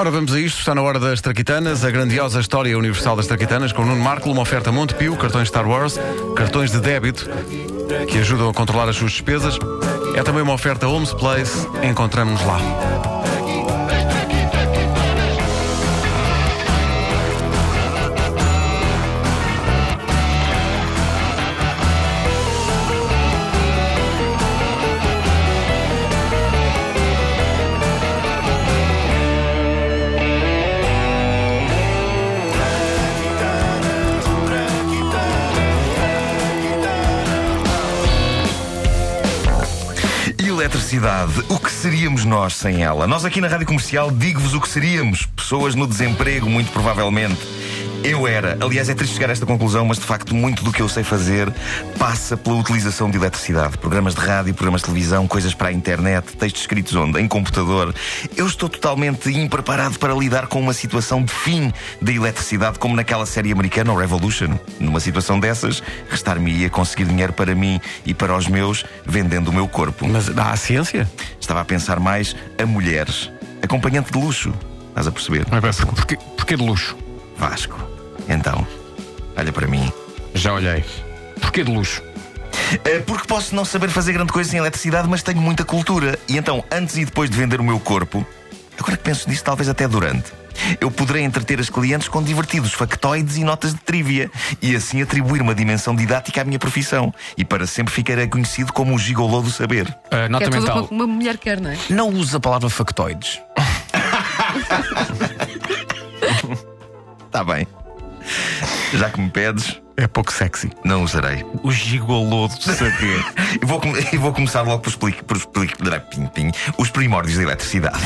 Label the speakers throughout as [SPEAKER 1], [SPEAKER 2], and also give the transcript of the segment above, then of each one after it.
[SPEAKER 1] Ora, vamos a isto. Está na hora das Traquitanas, a grandiosa história universal das Traquitanas, com o Nuno Marco, uma oferta Montepio, cartões Star Wars, cartões de débito que ajudam a controlar as suas despesas. É também uma oferta Homes Place. Encontramos-nos lá.
[SPEAKER 2] Eletricidade, o que seríamos nós sem ela? Nós aqui na Rádio Comercial digo-vos o que seríamos. Pessoas no desemprego, muito provavelmente. Eu era. Aliás, é triste chegar a esta conclusão, mas de facto, muito do que eu sei fazer passa pela utilização de eletricidade. Programas de rádio, programas de televisão, coisas para a internet, textos escritos onde? Em computador. Eu estou totalmente impreparado para lidar com uma situação de fim da eletricidade, como naquela série americana, o Revolution. Numa situação dessas, restar-me-ia conseguir dinheiro para mim e para os meus, vendendo o meu corpo.
[SPEAKER 1] Mas dá a ciência?
[SPEAKER 2] Estava a pensar mais a mulheres. Acompanhante de luxo. Estás a perceber?
[SPEAKER 1] Porquê, porquê de luxo?
[SPEAKER 2] Vasco. Então, olha para mim.
[SPEAKER 1] Já olhei. Porquê de luxo?
[SPEAKER 2] Eh, Porque posso não saber fazer grande coisa sem eletricidade, mas tenho muita cultura. E então, antes e depois de vender o meu corpo, agora que penso nisso, talvez até durante. Eu poderei entreter as clientes com divertidos factoides e notas de trivia e assim atribuir uma dimensão didática à minha profissão. E para sempre ficarei conhecido como o gigolô do saber.
[SPEAKER 1] Uh, nota
[SPEAKER 3] É
[SPEAKER 1] mental.
[SPEAKER 3] que uma mulher quer, não é?
[SPEAKER 1] Não usa a palavra factoides.
[SPEAKER 2] Está Tá bem. Já que me pedes,
[SPEAKER 1] É pouco sexy.
[SPEAKER 2] não usarei.
[SPEAKER 1] O gigolô do saber.
[SPEAKER 2] E vou, e vou começar logo por explicar, os primórdios da eletricidade.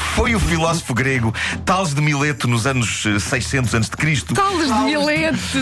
[SPEAKER 2] Foi o filósofo grego Tales de Mileto nos anos eh, 600 a.C.
[SPEAKER 3] Talas de Milete!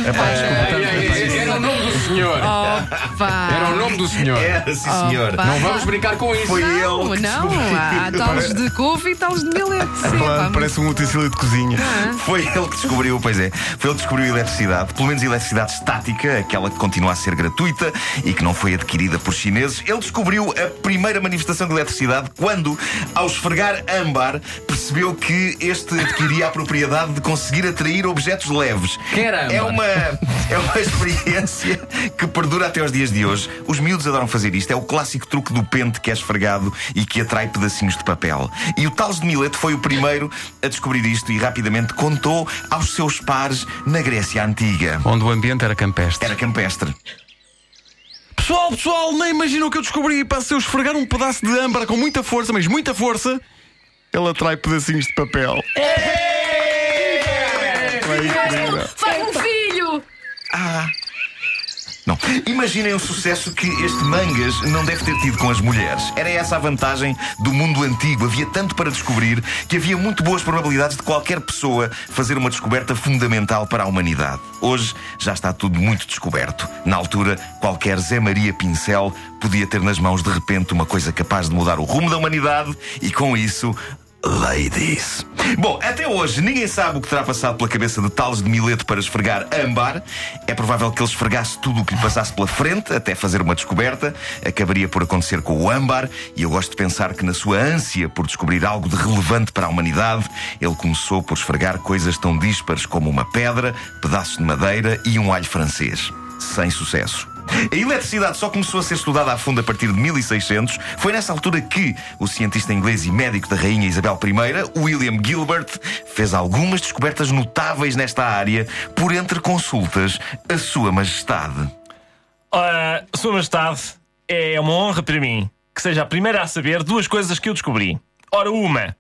[SPEAKER 4] Era o nome do senhor.
[SPEAKER 3] Opa!
[SPEAKER 4] Era o nome do senhor.
[SPEAKER 2] Era, sim senhor.
[SPEAKER 3] Opa.
[SPEAKER 4] Não vamos brincar com isso.
[SPEAKER 2] Foi
[SPEAKER 3] Não,
[SPEAKER 2] ele que
[SPEAKER 3] não,
[SPEAKER 2] descobriu.
[SPEAKER 3] há, talas de couve e talas de milete. Sim, pá,
[SPEAKER 1] parece um utensílio de cozinha.
[SPEAKER 2] Foi ele que descobriu, pois é, foi ele que descobriu a eletricidade, pelo menos a eletricidade estática, aquela que continua a ser gratuita e que não foi adquirida por chineses. Ele descobriu a primeira manifestação de eletricidade quando, ao esfregar âmbar, percebeu que este adquiria a propriedade de conseguir atrair objetos leves.
[SPEAKER 4] Âmbar?
[SPEAKER 2] É uma, é uma experiência que perdura até aos dias de hoje. Os miúdos adoram fazer isto. É o clássico truque do pente que é esfregado e que atrai pedacinhos de papel. E o Tales de Mileto foi o primeiro a descobrir isto e rapidamente contou aos seus pares na Grécia Antiga.
[SPEAKER 1] Onde o ambiente era campestre.
[SPEAKER 2] Era campestre.
[SPEAKER 1] Pessoal, pessoal, nem imaginam o que eu descobri. Para se eu esfregar um pedaço de âmbar com muita força, mas muita força, ele atrai pedacinhos de papel. Incrível.
[SPEAKER 3] Faz um filho!
[SPEAKER 2] Não. Imaginem o sucesso que este Mangas não deve ter tido com as mulheres. Era essa a vantagem do mundo antigo. Havia tanto para descobrir que havia muito boas probabilidades de qualquer pessoa fazer uma descoberta fundamental para a humanidade. Hoje já está tudo muito descoberto. Na altura, qualquer Zé Maria Pincel podia ter nas mãos de repente uma coisa capaz de mudar o rumo da humanidade e com isso. Ladies. Bom, até hoje ninguém sabe o que terá passado pela cabeça de Tales de Mileto para esfregar âmbar. É provável que ele esfregasse tudo o que lhe passasse pela frente até fazer uma descoberta. Acabaria por acontecer com o âmbar e eu gosto de pensar que na sua ânsia por descobrir algo de relevante para a humanidade, ele começou por esfregar coisas tão díspares como uma pedra, pedaços de madeira e um alho francês. Sem sucesso. A eletricidade só começou a ser estudada a fundo a partir de 1600. Foi nessa altura que o cientista inglês e médico da Rainha Isabel I, William Gilbert, fez algumas descobertas notáveis nesta área, por entre consultas a Sua Majestade.
[SPEAKER 5] Ora, Sua Majestade, é uma honra para mim que seja a primeira a saber duas coisas que eu descobri. Ora, uma,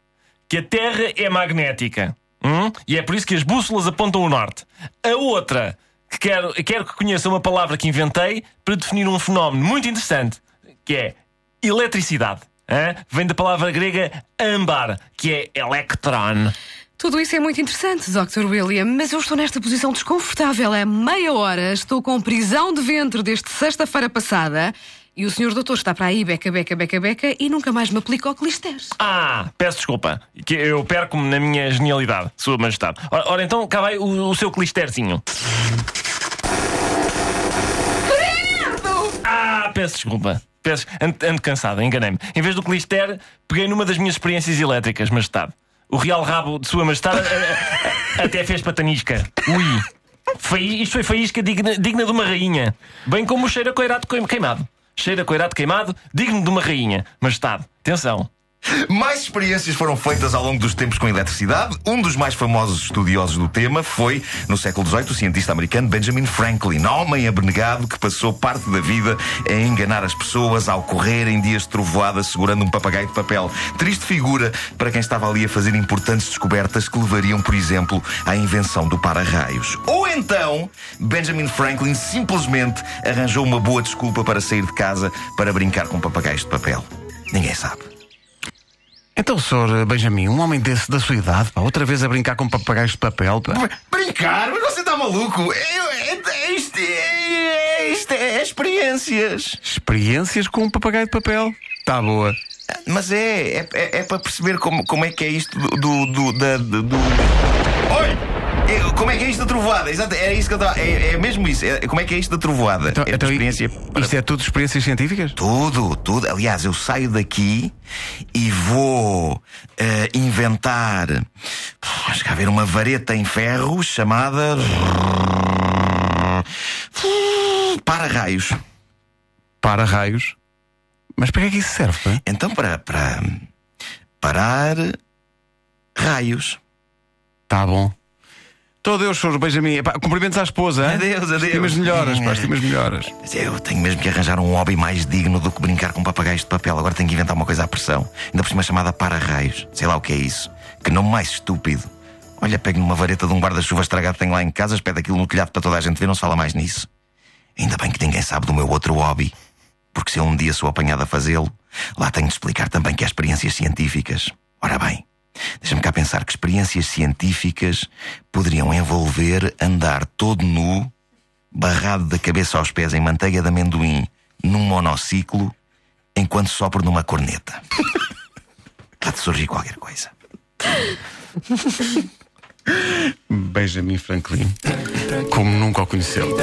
[SPEAKER 5] que a Terra é magnética. hum? E é por isso que as bússolas apontam o norte. A outra, quero, quero que conheça uma palavra que inventei para definir um fenómeno muito interessante, que é eletricidade. hã? Vem da palavra grega ambar, que é electron.
[SPEAKER 3] Tudo isso é muito interessante, Dr. William, mas eu estou nesta posição desconfortável há meia hora. Estou com prisão de ventre desde sexta-feira passada e o senhor doutor está para aí, beca, beca, beca, beca, e nunca mais me aplica o clisteres.
[SPEAKER 5] Ah, peço desculpa, que eu perco-me na minha genialidade, Sua Majestade. Ora, ora, então, cá vai o, o seu clisterzinho. Ah, peço desculpa. Peço, ando, ando cansado, enganei-me. Em vez do clister, peguei numa das minhas experiências elétricas, Majestade. o real rabo de Sua Majestade até fez patanisca. Ui! Foi, isto foi faísca digna, digna de uma rainha. Bem como o cheiro a coirado queim- queimado. Cheiro a coirado queimado, digno de uma rainha. Majestade, atenção.
[SPEAKER 2] Mais experiências foram feitas ao longo dos tempos com eletricidade. Um dos mais famosos estudiosos do tema foi, no século XVIII, o cientista americano Benjamin Franklin, homem abnegado que passou parte da vida a enganar as pessoas ao correr em dias de trovoada segurando um papagaio de papel. Triste figura para quem estava ali a fazer importantes descobertas que levariam, por exemplo, à invenção do para-raios. Ou então, Benjamin Franklin simplesmente arranjou uma boa desculpa para sair de casa para brincar com papagaios de papel. Ninguém sabe.
[SPEAKER 1] Então, Sr. Benjamin, um homem desse da sua idade, pá, outra vez a brincar com papagaios de papel, pá.
[SPEAKER 2] Brincar? Mas você está maluco? É, é, isto, é, é, isto é experiências.
[SPEAKER 1] Experiências com um papagaio de papel. Tá boa.
[SPEAKER 2] Mas é, é, é, é para perceber como, como é que é isto do. do, do, da- do! É, Como é que é isto da trovoada? Exato, é isso que eu estava. É, é mesmo isso. É, como é que é isto da trovoada?
[SPEAKER 1] Então,
[SPEAKER 2] é
[SPEAKER 1] então,
[SPEAKER 2] experiência. para-
[SPEAKER 1] Isto é tudo experiências científicas?
[SPEAKER 2] Tudo, tudo. Aliás, eu saio daqui e vou eh, inventar. Acho que haver uma vareta em ferro chamada. Para-raios.
[SPEAKER 1] Para raios. Mas para que é que isso serve, pá?
[SPEAKER 2] Então, para, para parar raios.
[SPEAKER 1] Tá bom. Todo Deus, Sr. Benjamin. Epá, cumprimentos à esposa, hein?
[SPEAKER 2] Adeus, adeus.
[SPEAKER 1] Estimas melhoras, pá, estimas melhoras.
[SPEAKER 2] Mas Eu tenho mesmo que arranjar um hobby mais digno do que brincar com papagaios de papel. Agora tenho que inventar uma coisa à pressão. Ainda por cima chamada para-raios. Sei lá o que é isso. Que nome mais estúpido. Olha, pego numa vareta de um guarda-chuva estragado que tenho lá em casa, espeta aquilo no telhado para toda a gente ver, não se fala mais nisso. Ainda bem que ninguém sabe do meu outro hobby. Porque se eu um dia sou apanhado a fazê-lo, lá tenho de explicar também que há experiências científicas. Ora bem, deixa-me cá pensar que experiências científicas poderiam envolver andar todo nu, barrado da cabeça aos pés em manteiga de amendoim, num monociclo, enquanto sopro numa corneta. Há de surgir qualquer coisa.
[SPEAKER 1] Benjamin Franklin. Como nunca o conheceu.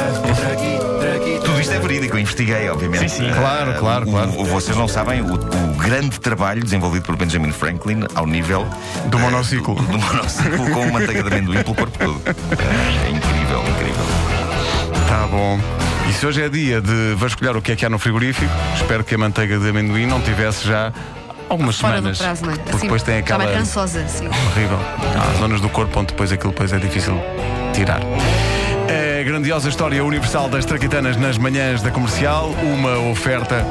[SPEAKER 2] Isto é verídico, eu investiguei, obviamente.
[SPEAKER 5] Sim, sim.
[SPEAKER 1] Claro,
[SPEAKER 2] Ah,
[SPEAKER 1] claro,
[SPEAKER 2] o-
[SPEAKER 1] claro.
[SPEAKER 2] o- vocês não sabem o, o grande trabalho desenvolvido por Benjamin Franklin ao nível
[SPEAKER 1] Do
[SPEAKER 2] ah,
[SPEAKER 1] monociclo.
[SPEAKER 2] do, do monociclo com manteiga de amendoim pelo corpo todo. Ah, É incrível, incrível.
[SPEAKER 1] Tá bom. E se hoje é dia de vasculhar o que é que há no frigorífico, espero que a manteiga de amendoim não tivesse já algumas
[SPEAKER 3] Fora
[SPEAKER 1] semanas.
[SPEAKER 3] do prazo, não é?
[SPEAKER 1] Porque depois tem aquela.
[SPEAKER 3] vai rançosa, sim.
[SPEAKER 1] Horrível. Há zonas do corpo onde depois aquilo depois é difícil tirar. A grandiosa história universal das traquitanas nas manhãs da comercial, uma oferta.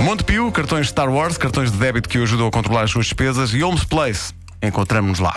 [SPEAKER 1] Montepio, cartões Star Wars, cartões de débito que o ajudam a controlar as suas despesas e Holmes Place. Encontramos-nos lá.